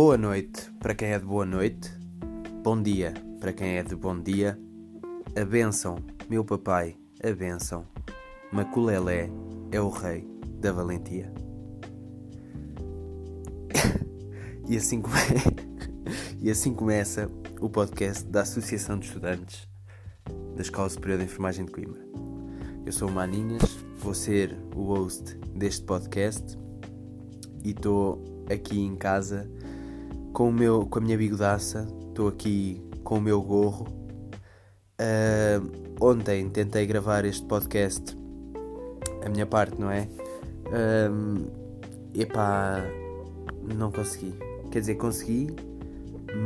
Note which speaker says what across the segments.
Speaker 1: Boa noite para quem é de boa noite, bom dia para quem é de bom dia, a bênção, meu papai, a bênção, Maculelé é o rei da valentia. e, assim come... e assim começa o podcast da Associação de Estudantes da Escola Superior de Enfermagem de Coimbra. Eu sou o Maninhas, vou ser o host deste podcast e estou aqui em casa com, o meu, com a minha bigodaça, estou aqui com o meu gorro. Uh, ontem tentei gravar este podcast, a minha parte, não é? Uh, epá, não consegui. Quer dizer, consegui,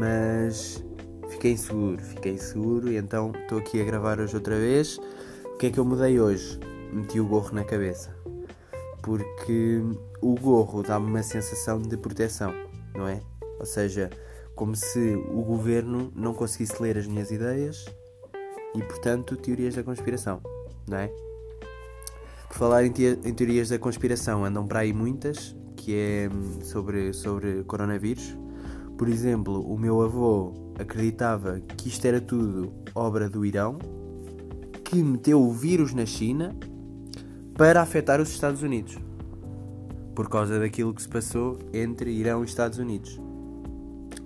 Speaker 1: mas fiquei inseguro, fiquei inseguro e então estou aqui a gravar hoje outra vez. O que é que eu mudei hoje? Meti o gorro na cabeça. Porque o gorro dá-me uma sensação de proteção, não é? Ou seja, como se o governo não conseguisse ler as minhas ideias e, portanto, teorias da conspiração, não é? Por falar em, te em teorias da conspiração, andam para aí muitas, que é hum, sobre, sobre coronavírus. Por exemplo, o meu avô acreditava que isto era tudo obra do Irão, que meteu o vírus na China para afetar os Estados Unidos, por causa daquilo que se passou entre Irão e Estados Unidos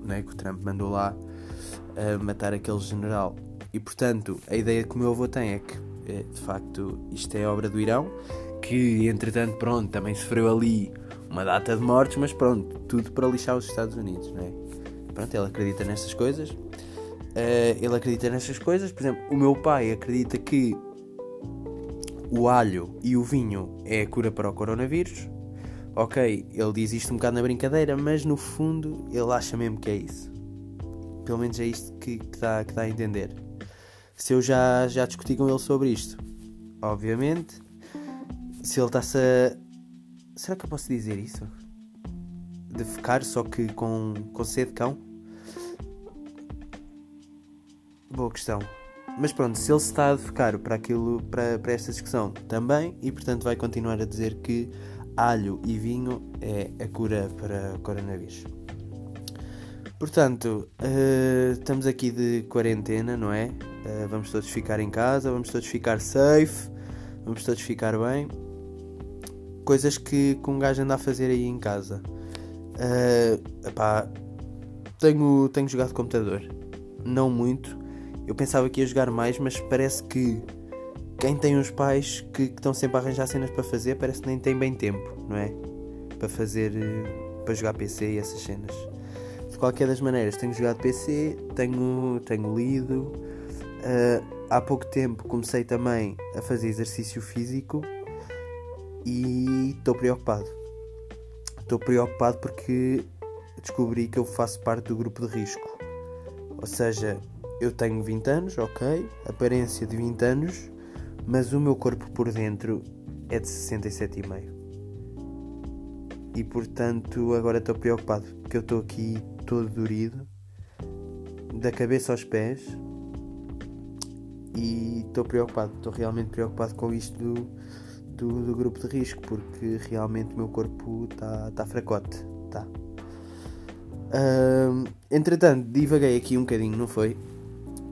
Speaker 1: né, que o Trump mandou lá uh, matar aquele general. E portanto, a ideia que o meu avô tem é que, eh, de facto, isto é obra do Irão, que entretanto, pronto, também sofreu ali uma data de mortes, mas pronto, tudo para lixar os Estados Unidos, não é? Pronto, ele acredita nestas coisas. Uh, ele acredita nestas coisas. Por exemplo, o meu pai acredita que o alho e o vinho é a cura para o coronavírus ok, ele diz isto um bocado na brincadeira, mas no fundo ele acha mesmo que é isso. Pelo menos é isto que, que, dá, que dá a entender. Se eu já, já discuti com ele sobre isto, obviamente, se ele está-se a. Será que eu posso dizer isso? De ficar só que com, com sede cão? Boa questão. Mas pronto, se ele se está a ficar para aquilo, para, para esta discussão também, e portanto vai continuar a dizer que alho e vinho é a cura para o coronavírus. Portanto, uh, estamos aqui de quarentena, não é? Uh, vamos todos ficar em casa, vamos todos ficar safe, vamos todos ficar bem. Coisas que, que um gajo anda a fazer aí em casa. Uh, epá, tenho, tenho jogado computador, não muito. Eu pensava que ia jogar mais, mas parece que quem tem os pais que, que, estão sempre a arranjar cenas para fazer parece que nem tem bem tempo, não é? Para fazer. Eh, para jogar PC e essas cenas. De qualquer das maneiras, tenho jogado PC, tenho, tenho lido. Uh, há pouco tempo comecei também a fazer exercício físico e estou preocupado. Estou preocupado porque descobri que eu faço parte do grupo de risco. Ou seja, eu tenho 20 anos, ok, aparência de 20 anos, mas o meu corpo por dentro é de 67,5. E portanto agora estou preocupado, porque eu estou aqui todo dorido, da cabeça aos pés, e estou preocupado, estou realmente preocupado com isto do, do, do, grupo de risco, porque realmente o meu corpo está tá fracote. Tá. Entretanto, divaguei aqui um bocadinho, não foi?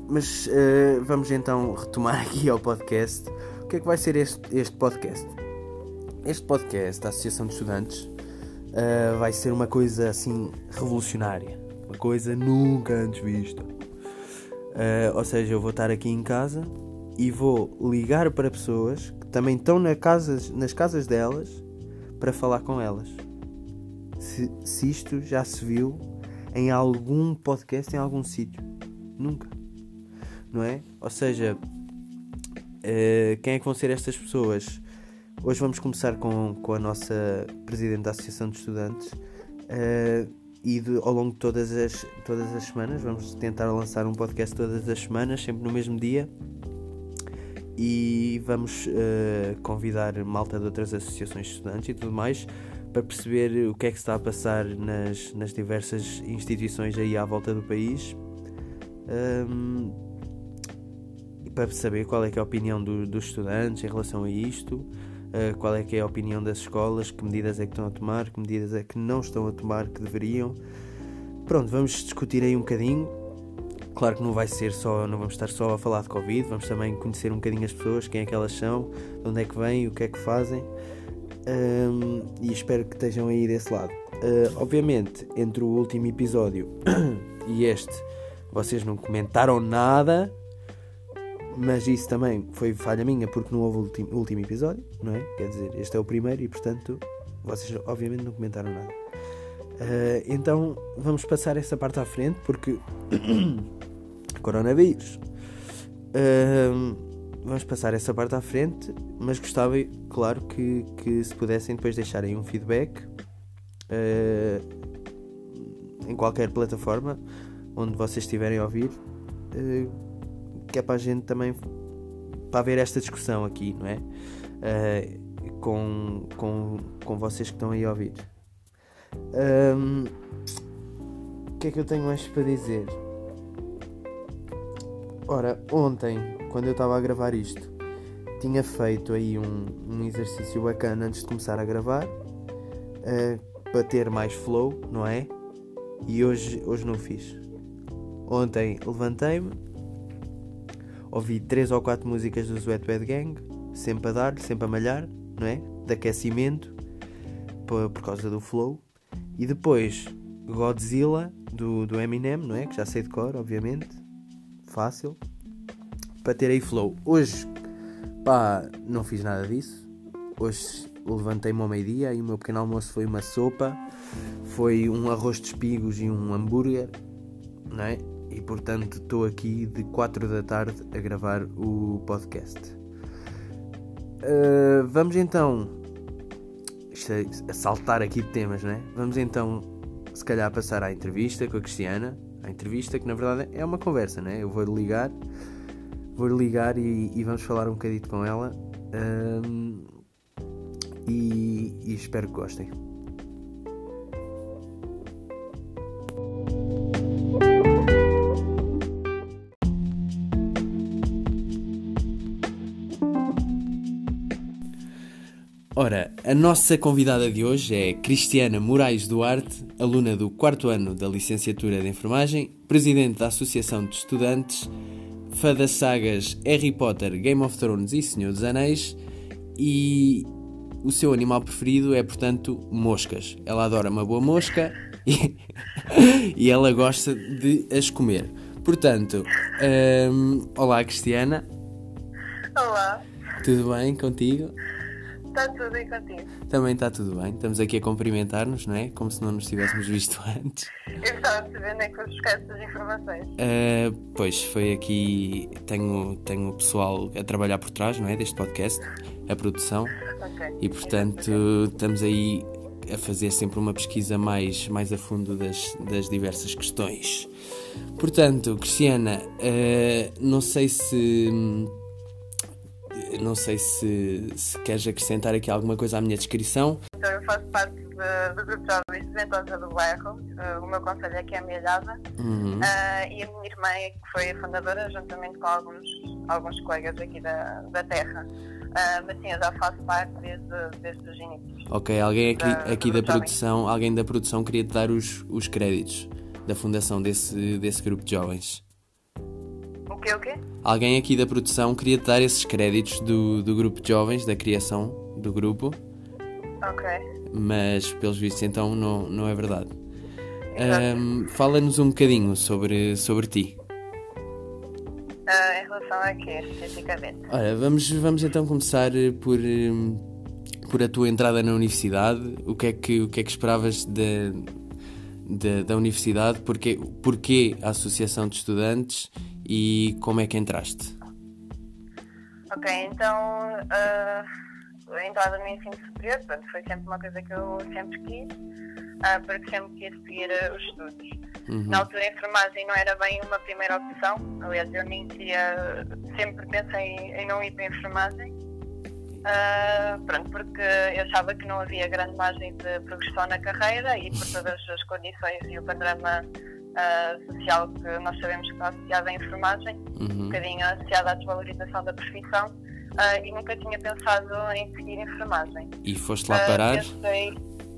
Speaker 1: Mas uh, vamos então retomar aqui ao podcast. O que é que vai ser este, este podcast? Este podcast da Associação de Estudantes uh, vai ser uma coisa assim revolucionária, uma coisa nunca antes vista. Uh, ou seja, eu vou estar aqui em casa e vou ligar para pessoas que também estão na casas, nas casas delas para falar com elas. Se, se isto já se viu em algum podcast em algum sítio. Nunca não é? Ou seja, uh, quem é que vão ser estas pessoas? Hoje vamos começar com, com a nossa Presidente da Associação de Estudantes uh, e de, ao longo de todas as, todas as semanas vamos tentar lançar um podcast todas as semanas, sempre no mesmo dia e vamos uh, convidar malta de outras associações de estudantes e tudo mais para perceber o que é que está a passar nas, nas diversas instituições aí à volta do país. Um, para saber qual é, é a opinião do, dos estudantes em relação a isto, uh, qual é que é a opinião das escolas, que medidas é que estão a tomar, que medidas é que não estão a tomar, que deveriam. pronto, vamos discutir aí um bocadinho. Claro que não vai ser só, não vamos estar só a falar de Covid, vamos também conhecer um bocadinho as pessoas, quem é que elas são, de onde é que vêm, o que é que fazem. Um, e espero que estejam aí desse lado. Uh, obviamente, entre o último episódio e este, vocês não comentaram nada, mas isso também foi falha minha porque não houve o último, último episódio, não é? Quer dizer, este é o primeiro e portanto vocês obviamente não comentaram nada. Uh, então vamos passar essa parte à frente porque coronavírus. Uh, vamos passar essa parte à frente, mas gostava, claro, que, que se pudessem depois deixarem um feedback uh, em qualquer plataforma onde vocês estiverem a ouvir, que é para a gente também para haver esta discussão aqui, não é? com, com, com vocês que estão aí a ouvir. Um, o que é que eu tenho mais para dizer? Ora, ontem, quando eu estava a gravar isto, tinha feito aí um, um exercício bacana antes de começar a gravar uh, para ter mais flow, não é? E hoje, hoje não fiz. Ontem levantei-me, ouvi três ou quatro músicas do Sweat Bad Gang, sempre a dar, sempre a malhar, não é? De aquecimento, por, por causa do flow. E depois Godzilla do, do Eminem, não é? Que já sei de cor, obviamente. Fácil. Para ter aí flow. Hoje, pá, não fiz nada disso. Hoje levantei-me ao meio-dia e o meu pequeno almoço foi uma sopa, foi um arroz de espigos e um hambúrguer, não é? E portanto estou aqui de 4 da tarde a gravar o podcast. Uh, vamos então isto é a saltar aqui de temas, não é? Vamos então, se calhar, passar à entrevista com a Cristiana. A entrevista que na verdade é uma conversa, né? Eu vou ligar, vou ligar e, e, vamos falar um bocadito com ela. Um, e, e espero que gostem. Ora, a nossa convidada de hoje é Cristiana Moraes Duarte, aluna do quarto ano da licenciatura de Enfermagem, presidente da Associação de Estudantes, fã das sagas Harry Potter, Game of Thrones e Senhor dos Anéis e o seu animal preferido é, portanto, moscas. Ela adora uma boa mosca e, e ela gosta de as comer. Portanto, um, olá Cristiana.
Speaker 2: Olá.
Speaker 1: Tudo bem contigo?
Speaker 2: Está tudo bem contigo?
Speaker 1: Também está tudo bem. Estamos aqui a cumprimentar-nos, não é? Como se não nos tivéssemos visto antes.
Speaker 2: Eu estava a saber onde é que buscar essas informações.
Speaker 1: Uh, pois, foi aqui. Tenho, tenho o pessoal a trabalhar por trás, não é? Deste podcast, a produção.
Speaker 2: Ok.
Speaker 1: E portanto, estamos aí a fazer sempre uma pesquisa mais, mais a fundo das, das diversas questões. Portanto, Cristiana, uh, não sei se não sei se, se queres acrescentar aqui alguma coisa à minha descrição.
Speaker 2: Então, eu faço parte de, do grupo de jovens estudentosa do bairro. Uh, o meu conselho é que é amealhada.
Speaker 1: Uhum.
Speaker 2: Uh, e a minha irmã, que foi a fundadora, juntamente com alguns, alguns colegas aqui da, da terra. Uh, mas sim, eu já faço parte desde, desde os inícios.
Speaker 1: Ok, alguém aqui, aqui da produção, alguém da produção queria te dar os, os créditos da fundação desse, desse grupo de jovens
Speaker 2: quê, o quê?
Speaker 1: Alguém aqui da produção queria te dar esses créditos do, do grupo de jovens, da criação do grupo.
Speaker 2: Ok.
Speaker 1: Mas, pelos vistos, então não, não é verdade. Um, Fala-nos um bocadinho sobre, sobre ti.
Speaker 2: Uh, em relação a quê, especificamente?
Speaker 1: Ora, vamos, vamos então começar por, por a tua entrada na universidade. O que é que, o que, é que esperavas de, de, da universidade? Porquê, porquê a Associação de Estudantes e como é que entraste?
Speaker 2: Ok, então uh, a entrada no ensino superior portanto, foi sempre uma coisa que eu sempre quis, uh, porque sempre quis seguir uh, os estudos. Uhum. Na altura a enfermagem não era bem uma primeira opção, aliás eu nem queria, sempre pensei em não ir para a enfermagem. Uh, pronto, porque eu achava que não havia grande margem de progressão na carreira e por todas as condições e o panorama uh, social que nós sabemos que está associada à enfermagem, uhum. um bocadinho associada à desvalorização da profissão, uh, e nunca tinha pensado em seguir enfermagem.
Speaker 1: E foste lá parar?
Speaker 2: Pensei...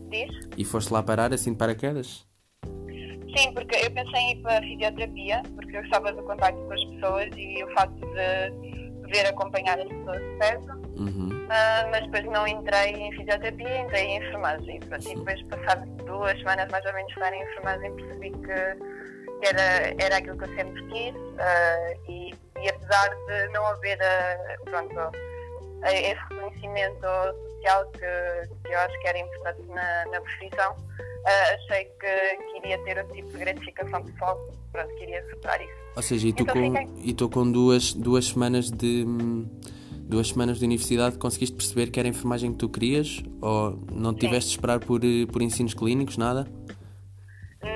Speaker 2: Diz?
Speaker 1: E foste lá parar assim de paraquedas?
Speaker 2: Sim, porque eu pensei em ir para a fisioterapia, porque eu gostava do contacto com as pessoas e o facto de ver acompanhar as pessoas de perto. Uhum. Uh, mas depois não entrei em fisioterapia, entrei em enfermagem. E, depois, passado duas semanas mais ou menos estar em enfermagem, percebi que, que era, era aquilo que eu sempre quis. Uh, e, e, apesar de não haver uh, pronto, esse reconhecimento social que, que eu acho que era importante na, na profissão, achei que, que iria ter outro tipo de gratificação pessoal. Pronto, queria superar isso.
Speaker 1: Ou seja, e tu então, com, com duas, duas semanas de duas semanas de universidade conseguiste perceber que era a enfermagem que tu querias? Ou não tiveste de esperar por, eh, por ensinos clínicos, nada?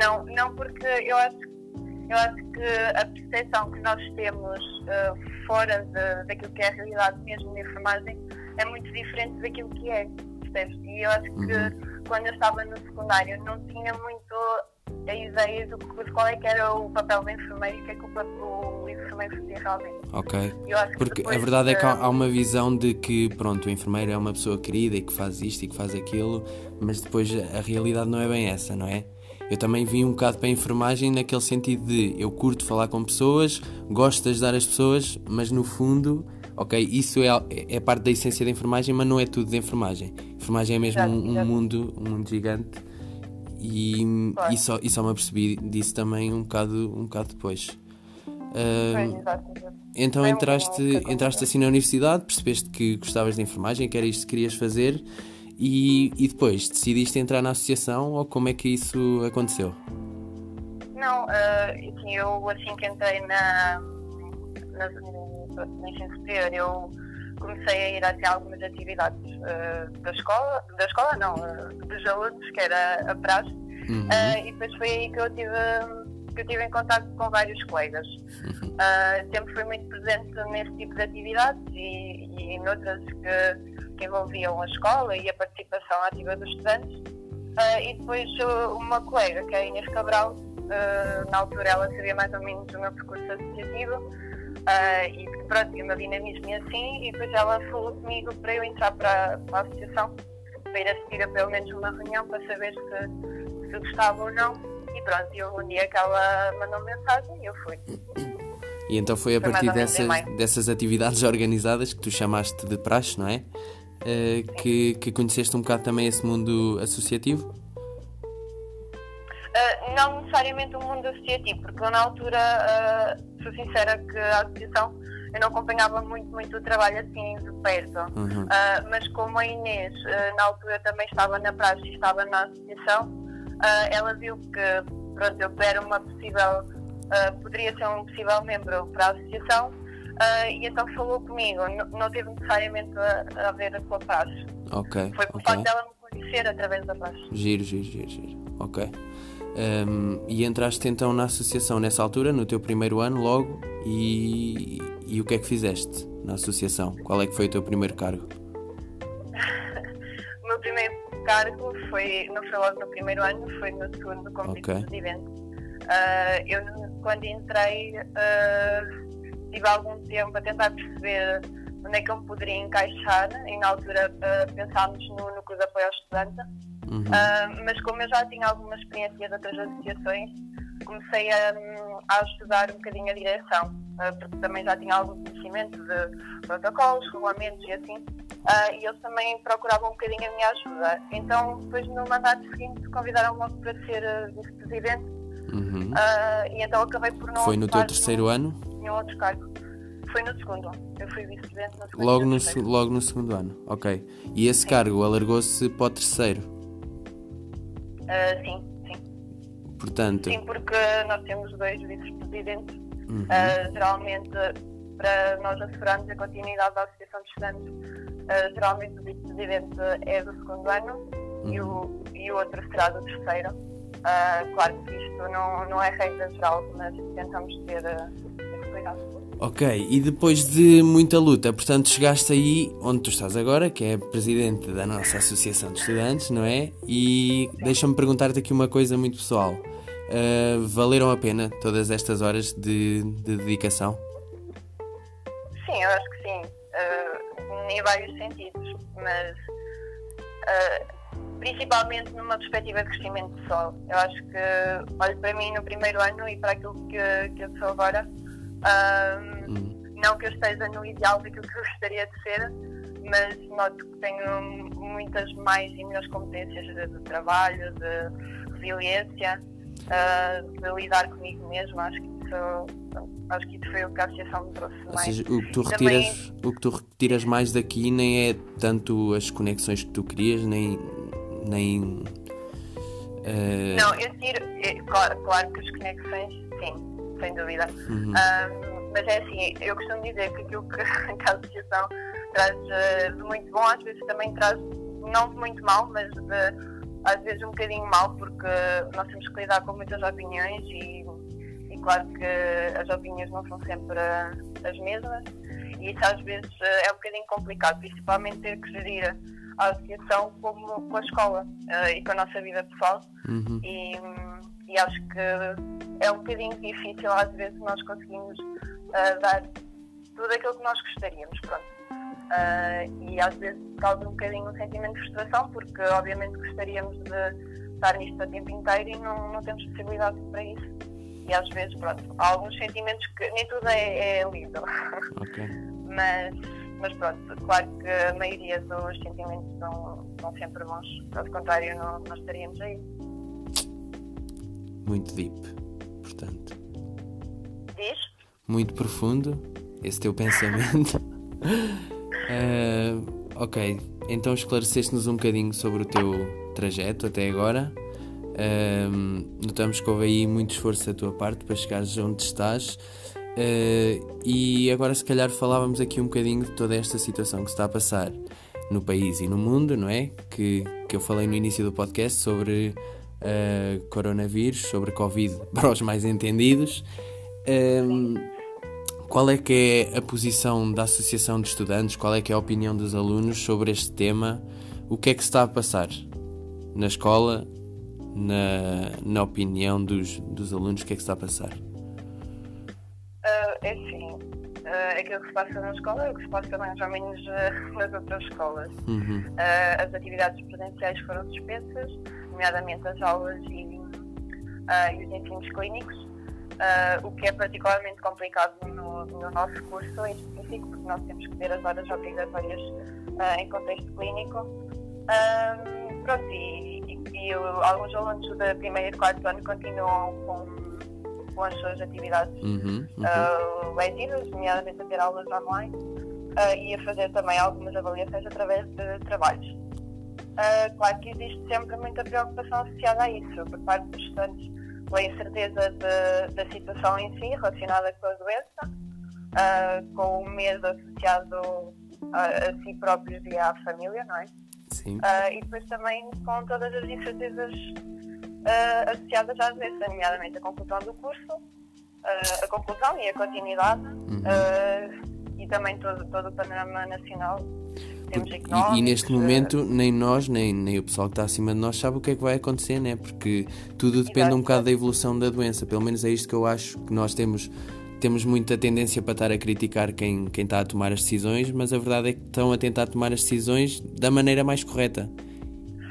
Speaker 2: Não, não porque eu acho, eu acho que a percepção que nós temos uh, fora de, daquilo que é a realidade mesmo na enfermagem é muito diferente daquilo que é, percebes? E eu acho que uhum. quando eu estava no secundário não tinha muito a ideia do, de qual é que era o papel da enfermeira e o que é que o, enfermeiro fazia realmente.
Speaker 1: Ok. Porque a verdade é que há uma visão de que, pronto, o enfermeiro é uma pessoa querida e que faz isto e que faz aquilo, mas depois a realidade não é bem essa, não é? Eu também vim um bocado para a enfermagem naquele sentido de eu curto falar com pessoas, gosto de ajudar as pessoas, mas no fundo, ok, isso é, é parte da essência da enfermagem, mas não é tudo da enfermagem. A enfermagem é mesmo exato, um, um mundo, um mundo gigante e, e, só, e só me apercebi disso também um bocado, um bocado depois. Uh, então entraste, entraste assim na universidade, percebeste que gostavas de enfermagem, que era isto que querias fazer e, e depois decidiste entrar na associação ou como é que isso aconteceu?
Speaker 2: Não, uh, eu assim que entrei na, na, no ensino superior, eu comecei a ir até algumas atividades uh, da escola, da escola não, uh, dos alunos, que era a praxe, uhum. uh, e depois foi aí que eu tive, que eu tive em contato com vários colegas. Uhum. sempre fui muito presente nesse tipo de atividades e, e noutras que, que envolviam a escola e a participação ativa dos estudantes. e depois uma colega, que é a Inês Cabral, na altura ela sabia mais ou menos o meu percurso associativo, Uh, e pronto, eu me dinamismo e assim, e depois ela falou comigo para eu entrar para, para a associação, para ir assistir a pelo menos uma reunião para saber se, se gostava ou não. E pronto, eu, um dia que ela mandou mensagem e eu fui.
Speaker 1: E então foi a foi partir dessas, dessas atividades organizadas que tu chamaste de praxe, não é? Uh, que, que conheceste um bocado também esse mundo associativo?
Speaker 2: Uh, não necessariamente o mundo associativo, porque eu na altura, uh, sou sincera que a associação eu não acompanhava muito, muito o trabalho assim de perto. Uhum. Uh, mas como a Inês na altura também estava na praxe e estava na associação, ela viu que pronto, eu era uma possível, poderia ser um possível membro para a associação e então falou comigo, não, não teve necessariamente a, a ver com a praxe. Foi por okay. facto dela me conhecer através da praxe.
Speaker 1: Giro, giro, giro, giro. Ok. Um, e entraste então na associação nessa altura, no teu primeiro ano, logo, e, e o que é que fizeste na associação? Qual é que foi o teu primeiro cargo?
Speaker 2: o meu primeiro cargo foi, não foi logo no primeiro ano, foi no segundo como okay. vice-presidente. Uh, eu, quando entrei, uh, tive algum tempo a tentar perceber onde é que eu me poderia encaixar, e na altura uh, pensámos no Núcleo de Apoio ao Estudante Uhum. Uh, mas como eu já tinha alguma experiência de outras associações, comecei a, a estudar um bocadinho a direção, uh, porque também já tinha algum conhecimento de protocolos, regulamentos e assim, uh, e eles também procuravam um bocadinho a minha ajuda. Então, depois no mandato seguinte, convidaram-me para ser vice-presidente, uhum. e então acabei por não.
Speaker 1: Foi no teu terceiro ano?
Speaker 2: Nenhum outro cargo. Foi no segundo. Eu fui vice-presidente no segundo.
Speaker 1: Logo no, logo no segundo ano, ok. E esse Sim. cargo alargou-se para o terceiro?
Speaker 2: Uh, sim, sim.
Speaker 1: Portanto...
Speaker 2: Sim, porque nós temos dois vice-presidentes. Uhum. Uh, geralmente, para nós assegurarmos a continuidade da Associação de Estudantes, uh, geralmente o vice-presidente é do segundo ano uhum. e, o, e o outro será do terceiro. claro que isto não, não é regra geral, mas tentamos ter esse cuidado.
Speaker 1: Ok, e depois de muita luta, portanto, chegaste aí onde tu estás agora, que é presidente da nossa Associação de Estudantes, não é? E deixa-me perguntar-te aqui uma coisa muito pessoal. Uh, valeram a pena todas estas horas de, de, dedicação?
Speaker 2: Sim, eu acho que sim, uh, em vários sentidos, mas uh, principalmente numa perspectiva de crescimento pessoal. Eu acho que, olho para mim no primeiro ano e para aquilo que, que eu sou agora, um, hum. não que eu esteja no ideal daquilo que eu gostaria de ser, mas noto que tenho muitas mais e melhores competências de, de trabalho, de resiliência, uh, de lidar comigo mesmo. Acho que isso, acho que isso foi o que a associação me trouxe
Speaker 1: Ou Seja, o, que tu retiras, também... o que tu retiras mais daqui nem é tanto as conexões que tu crias, nem. nem
Speaker 2: uh... Não, eu tiro. É, claro, claro que as conexões, sim, sem dúvida. Uhum. Um, mas é assim, eu costumo dizer que aquilo que a associação traz uh, de muito bom, às vezes também traz, não de muito mal, mas de às vezes um bocadinho mal, porque nós temos que lidar com muitas opiniões e, e claro que as opiniões não são sempre as mesmas e isso às vezes é um bocadinho complicado, principalmente ter que gerir a associação como com a escola uh, e com a nossa vida pessoal uhum. e, e, acho que é um bocadinho difícil às vezes nós conseguimos uh, dar tudo aquilo que nós gostaríamos, pronto. Uh, e às vezes causa um bocadinho um sentimento de frustração, porque obviamente gostaríamos de estar nisto a tempo inteiro e não, não temos possibilidade para isso. E às vezes, pronto, há alguns sentimentos que nem tudo é, é lindo. Okay. mas, mas pronto, claro que a maioria dos sentimentos são, são sempre bons. Caso contrário, não, não estaríamos aí.
Speaker 1: Muito deep, portanto.
Speaker 2: Diz?
Speaker 1: Muito profundo, esse teu pensamento. Uh, ok, então esclareceste-nos um bocadinho sobre o teu trajeto até agora. Uh, notamos que houve aí muito esforço da tua parte para chegares onde estás. Uh, e agora, se calhar, falávamos aqui um bocadinho de toda esta situação que se está a passar no país e no mundo, não é? Que, que eu falei no início do podcast sobre uh, coronavírus, sobre Covid para os mais entendidos. Qual é que é a posição da Associação de Estudantes? Qual é que é a opinião dos alunos sobre este tema? O que é que se está a passar na escola? Na, na opinião dos, dos alunos, o que é que se está a passar?
Speaker 2: É sim. Uh, aquilo que se passa na escola é o que se passa mais ou menos uh, nas outras escolas. Uhum. Uh, as atividades presenciais foram suspensas, nomeadamente as aulas e, e os ensinos clínicos o que é particularmente complicado no, no, nosso curso em específico, porque nós temos que ter as horas obrigatórias em contexto clínico. Pronto, e, e, e alguns alunos da primeira e quarto ano continuam com, com as suas atividades uhum, uhum. Uh, letivas, nomeadamente a ter aulas online uh, e a fazer também algumas avaliações através de trabalhos. Uh, claro que existe sempre muita preocupação associada a isso, por parte dos estudantes pela incerteza de, da situação em si, relacionada com a doença, com o medo associado a, a, si próprios e à família, não é?
Speaker 1: Sim.
Speaker 2: E depois também com todas as incertezas uh, associadas à doença, nomeadamente a conclusão do curso, a conclusão e a continuidade, uhum. e também todo, todo o panorama nacional
Speaker 1: e, e, neste momento nem nós, nem, nem o pessoal que está acima de nós sabe o que é que vai acontecer, né? Porque tudo depende Exato. um bocado da evolução da doença. Pelo menos é isto que eu acho que nós temos temos muita tendência para estar a criticar quem, quem está a tomar as decisões, mas a verdade é que estão a tentar tomar as decisões da maneira mais correta.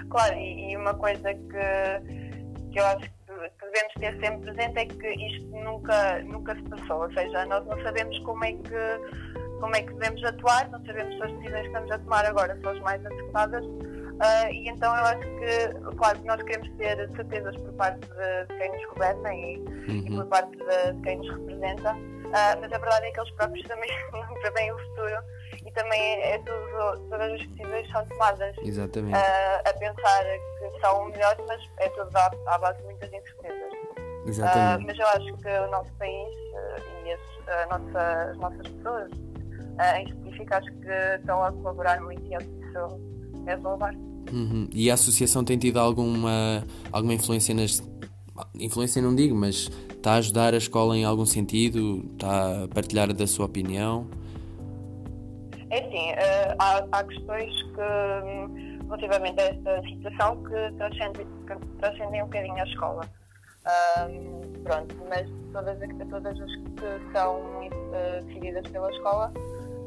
Speaker 2: Claro, e, e uma coisa que, que eu acho que devemos ter sempre presente é que isto nunca, nunca se passou, ou seja, nós não sabemos como é que como é que devemos atuar, não sabemos se as decisões que estamos a tomar agora são as mais adequadas. Uh, e então eu acho que, claro, nós queremos ter certezas por parte de quem nos governa e, uhum. e por parte de quem nos representa, uh, mas a verdade é que eles próprios também não prevêem o futuro e também é tudo, todas as decisões são tomadas
Speaker 1: Exatamente. Uh,
Speaker 2: a pensar que são melhores, mas é tudo à, à base de muitas incertezas.
Speaker 1: Exatamente.
Speaker 2: mas eu acho que o nosso país e as, nossa, as nossas pessoas uh, em específico, acho que estão a colaborar muito e acho que isso é louvar.
Speaker 1: Uhum. E a associação tem tido alguma, alguma influência nas. Influência não digo, mas está a ajudar a escola em algum sentido? Está a partilhar da sua opinião?
Speaker 2: É sim, uh, há, há, questões que, relativamente a esta situação, que transcendem, transcendem um bocadinho a escola. Um, pronto, mas todas, todas as que são uh, decididas pela escola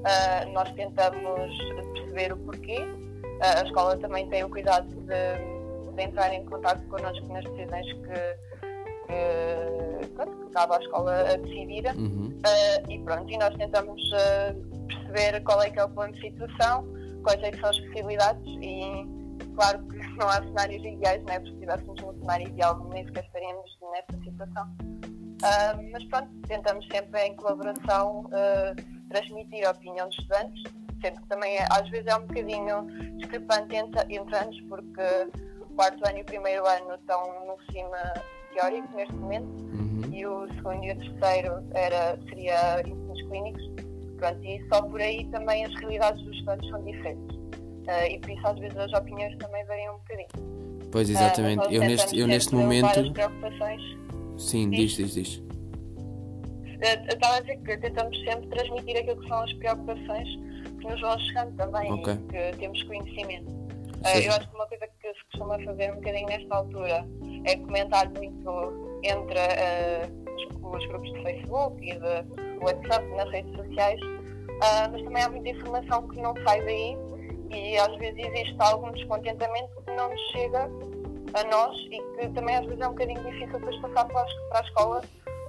Speaker 2: Uh, nós tentamos perceber o porquê. Uh, a escola também tem o cuidado de, de entrar em contato connosco nas decisões que, que, pronto, que cabe à escola a decidir.
Speaker 1: Uhum.
Speaker 2: Uh, e pronto, e nós tentamos uh, perceber qual é que é o plano de situação, quais é que são as possibilidades e claro que não há cenários ideais, não é? Porque se estivéssemos no cenário ideal nem sequer estaríamos nessa situação. Uh, mas pronto, tentamos sempre em colaboração transmitir a opinião dos estudantes, sendo que também é, às vezes é um bocadinho discrepante entre, entre anos, porque quarto ano e o primeiro ano estão no regime teórico neste momento
Speaker 1: uhum.
Speaker 2: e o segundo e o terceiro era, seria ensinos clínicos. Pronto, e só por aí também as realidades dos estudantes são diferentes. Uh, e por isso às vezes as opiniões também variam um bocadinho.
Speaker 1: Pois exatamente, uh, eu neste, eu neste momento. Sim, diz, diz, diz.
Speaker 2: Eu estava a dizer que tentamos sempre transmitir aquilo que são as preocupações que nos vão chegando também
Speaker 1: okay.
Speaker 2: e que temos conhecimento. Uh, eu acho que uma coisa que se costuma fazer um bocadinho nesta altura é comentar muito entre uh, os, grupos de Facebook e de WhatsApp nas redes sociais, uh, mas também há muita informação que não sai daí e às vezes existe algum descontentamento que não nos chega a nós e que também às vezes é um bocadinho difícil depois passar para a escola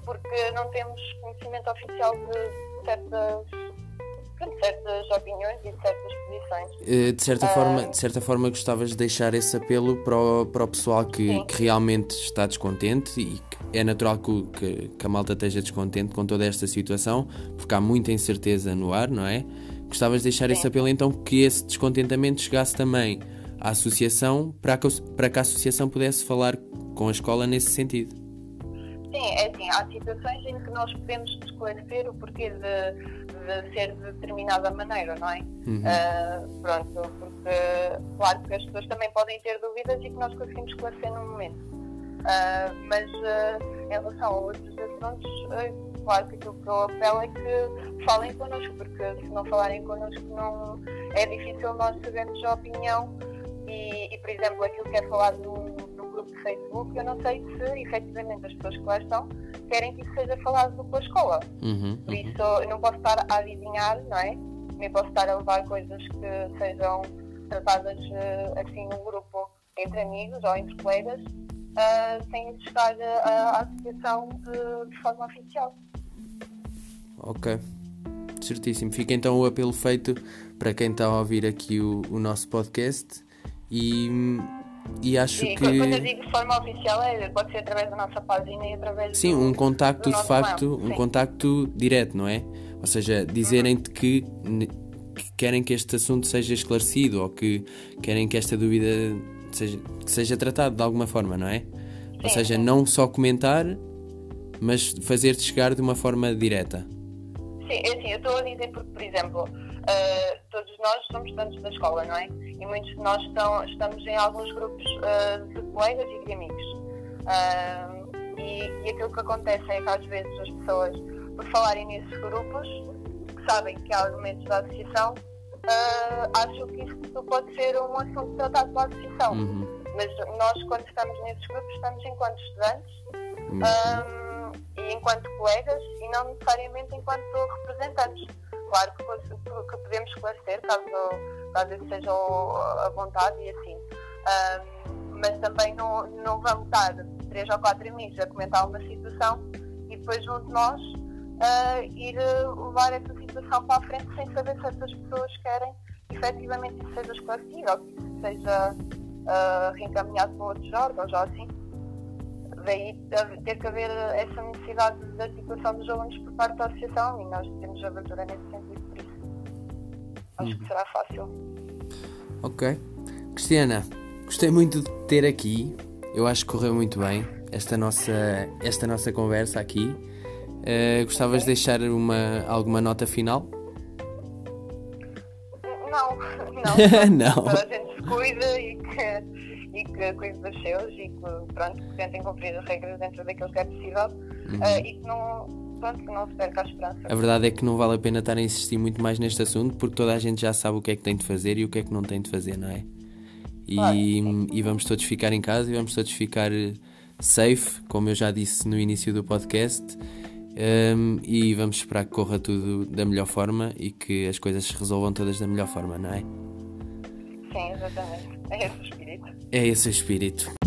Speaker 2: porque não temos conhecimento oficial de certas de certas opiniões e de certas posições.
Speaker 1: Eh, de certa, uh, forma, de certa forma, gostavas de deixar esse apelo para o, para o pessoal que, que realmente está descontente e que é natural que, que, que, a malta esteja descontente com toda esta situação, porque há muita incerteza no ar, não é? Gostavas de deixar sim. esse apelo então que esse descontentamento chegasse também à associação para que, para que a associação pudesse falar com a escola nesse sentido.
Speaker 2: Sim, é assim, há situações em que nós podemos esclarecer o porquê de de ser de determinada maneira, não é?
Speaker 1: Uhum.
Speaker 2: Uh, pronto, porque claro que as pessoas também podem ter dúvidas e que nós conseguimos esclarecer no momento. Uh, mas uh, em relação a outros assuntos, claro que aquilo que eu apelo é que falem connosco, porque se não falarem connosco não, é difícil nós sabermos a opinião e, e por exemplo, aquilo que é falado no, grupo de Facebook, eu não sei se efetivamente as pessoas que lá estão querem que isso seja falado com a escola.
Speaker 1: Uhum,
Speaker 2: Por isso, eu não posso estar a adivinhar, não é? Nem posso estar a levar coisas que sejam tratadas uh, assim num grupo entre amigos ou entre colegas, uh, sem chegar à associação de, de forma oficial.
Speaker 1: Ok, certíssimo. Fica então o apelo feito para quem está a ouvir aqui o, o nosso podcast e e acho
Speaker 2: e,
Speaker 1: que.
Speaker 2: Quando eu digo forma oficial, é, pode ser através da nossa página e através
Speaker 1: Sim,
Speaker 2: do,
Speaker 1: um contacto de facto, um contacto direto, não é? Ou seja, dizerem-te que, que, querem que este assunto seja esclarecido ou que querem que esta dúvida seja, que seja tratado de alguma forma, não é? Sim, ou seja, sim. não só comentar, mas fazer-te chegar de uma forma direta.
Speaker 2: Sim, é assim, eu estou a dizer porque, por exemplo, uh, todos nós somos estudantes da escola, não é? E muitos de nós estão, estamos em alguns grupos uh, de colegas e de amigos. Uh, e, e aquilo que acontece é que às vezes as pessoas, por falarem nesses grupos, que sabem que há argumentos da associação, acham que isto pode ser um assunto tratado pela associação.
Speaker 1: Uhum.
Speaker 2: Mas nós, quando estamos nesses grupos, estamos enquanto estudantes. Uhum. e enquanto colegas e não necessariamente enquanto representantes claro que, que podemos esclarecer caso, caso isso seja a vontade e assim. Um, mas também não, não vamos estar três ou quatro amigos a comentar uma situação e depois um de nós uh, ir levar essa situação para a frente sem saber se essas pessoas querem efetivamente isso seja esclarecido ou que seja uh, reencaminhado para outros órgãos ou assim daí ter que haver essa necessidade da articulação dos alunos por parte da associação e nós temos abertura nesse sentido, por isso acho uhum. que será fácil.
Speaker 1: Ok. Cristiana, gostei muito de ter aqui. Eu acho que correu muito bem esta nossa, esta nossa conversa aqui. Uh, gostavas de deixar uma, alguma nota final?
Speaker 2: Não, não.
Speaker 1: não.
Speaker 2: Toda a gente se cuida e que e que cuide dos seus e que, pronto, que tentem cumprir as regras dentro daquilo que é possível uhum. uh, e que não, pronto, que não se perca a esperança.
Speaker 1: A verdade é que não vale a pena estar a insistir muito mais neste assunto porque toda a gente já sabe o que é que tem de fazer e o que é que não tem de fazer, não é? E, claro, e vamos todos ficar em casa e vamos todos ficar eh, safe, como eu já disse no início do podcast. Um, e vamos esperar que corra tudo da melhor forma e que as coisas se resolvam todas da melhor forma, não é?
Speaker 2: Sim, exatamente. É esse o espírito.
Speaker 1: É esse o espírito.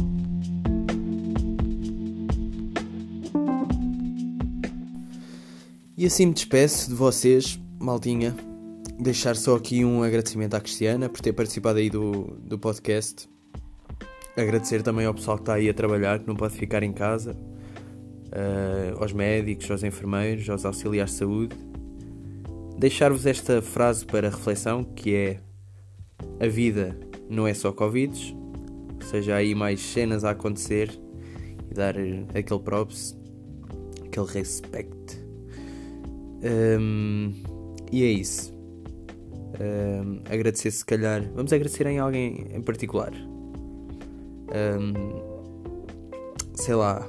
Speaker 1: E assim me despeço de vocês, maldinha. Deixar só aqui um agradecimento à Cristiana por ter participado aí do, do podcast. Agradecer também ao pessoal que está aí a trabalhar, que não pode ficar em casa. Uh, aos médicos, aos enfermeiros, aos auxiliares de saúde. Deixar-vos esta frase para reflexão que é a vida não é só Covid, seja, há aí mais cenas a acontecer e dar aquele props, aquele respect. Um, e é isso. Um, agradecer se calhar. Vamos agradecer em alguém em particular. Um, sei lá,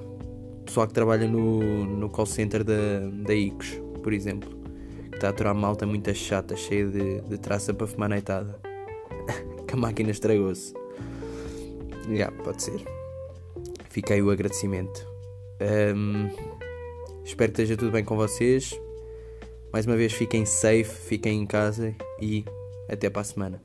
Speaker 1: pessoal que trabalha no, no call center da, da ICOS, por exemplo. Que está a aturar malta muito chata, cheia de, de traça para fumar neitada. que a máquina estragou-se. Já, yeah, pode ser. Aí o agradecimento. Espero que esteja tudo bem com vocês. Mais uma vez, fiquem safe, fiquem em casa e até para a semana.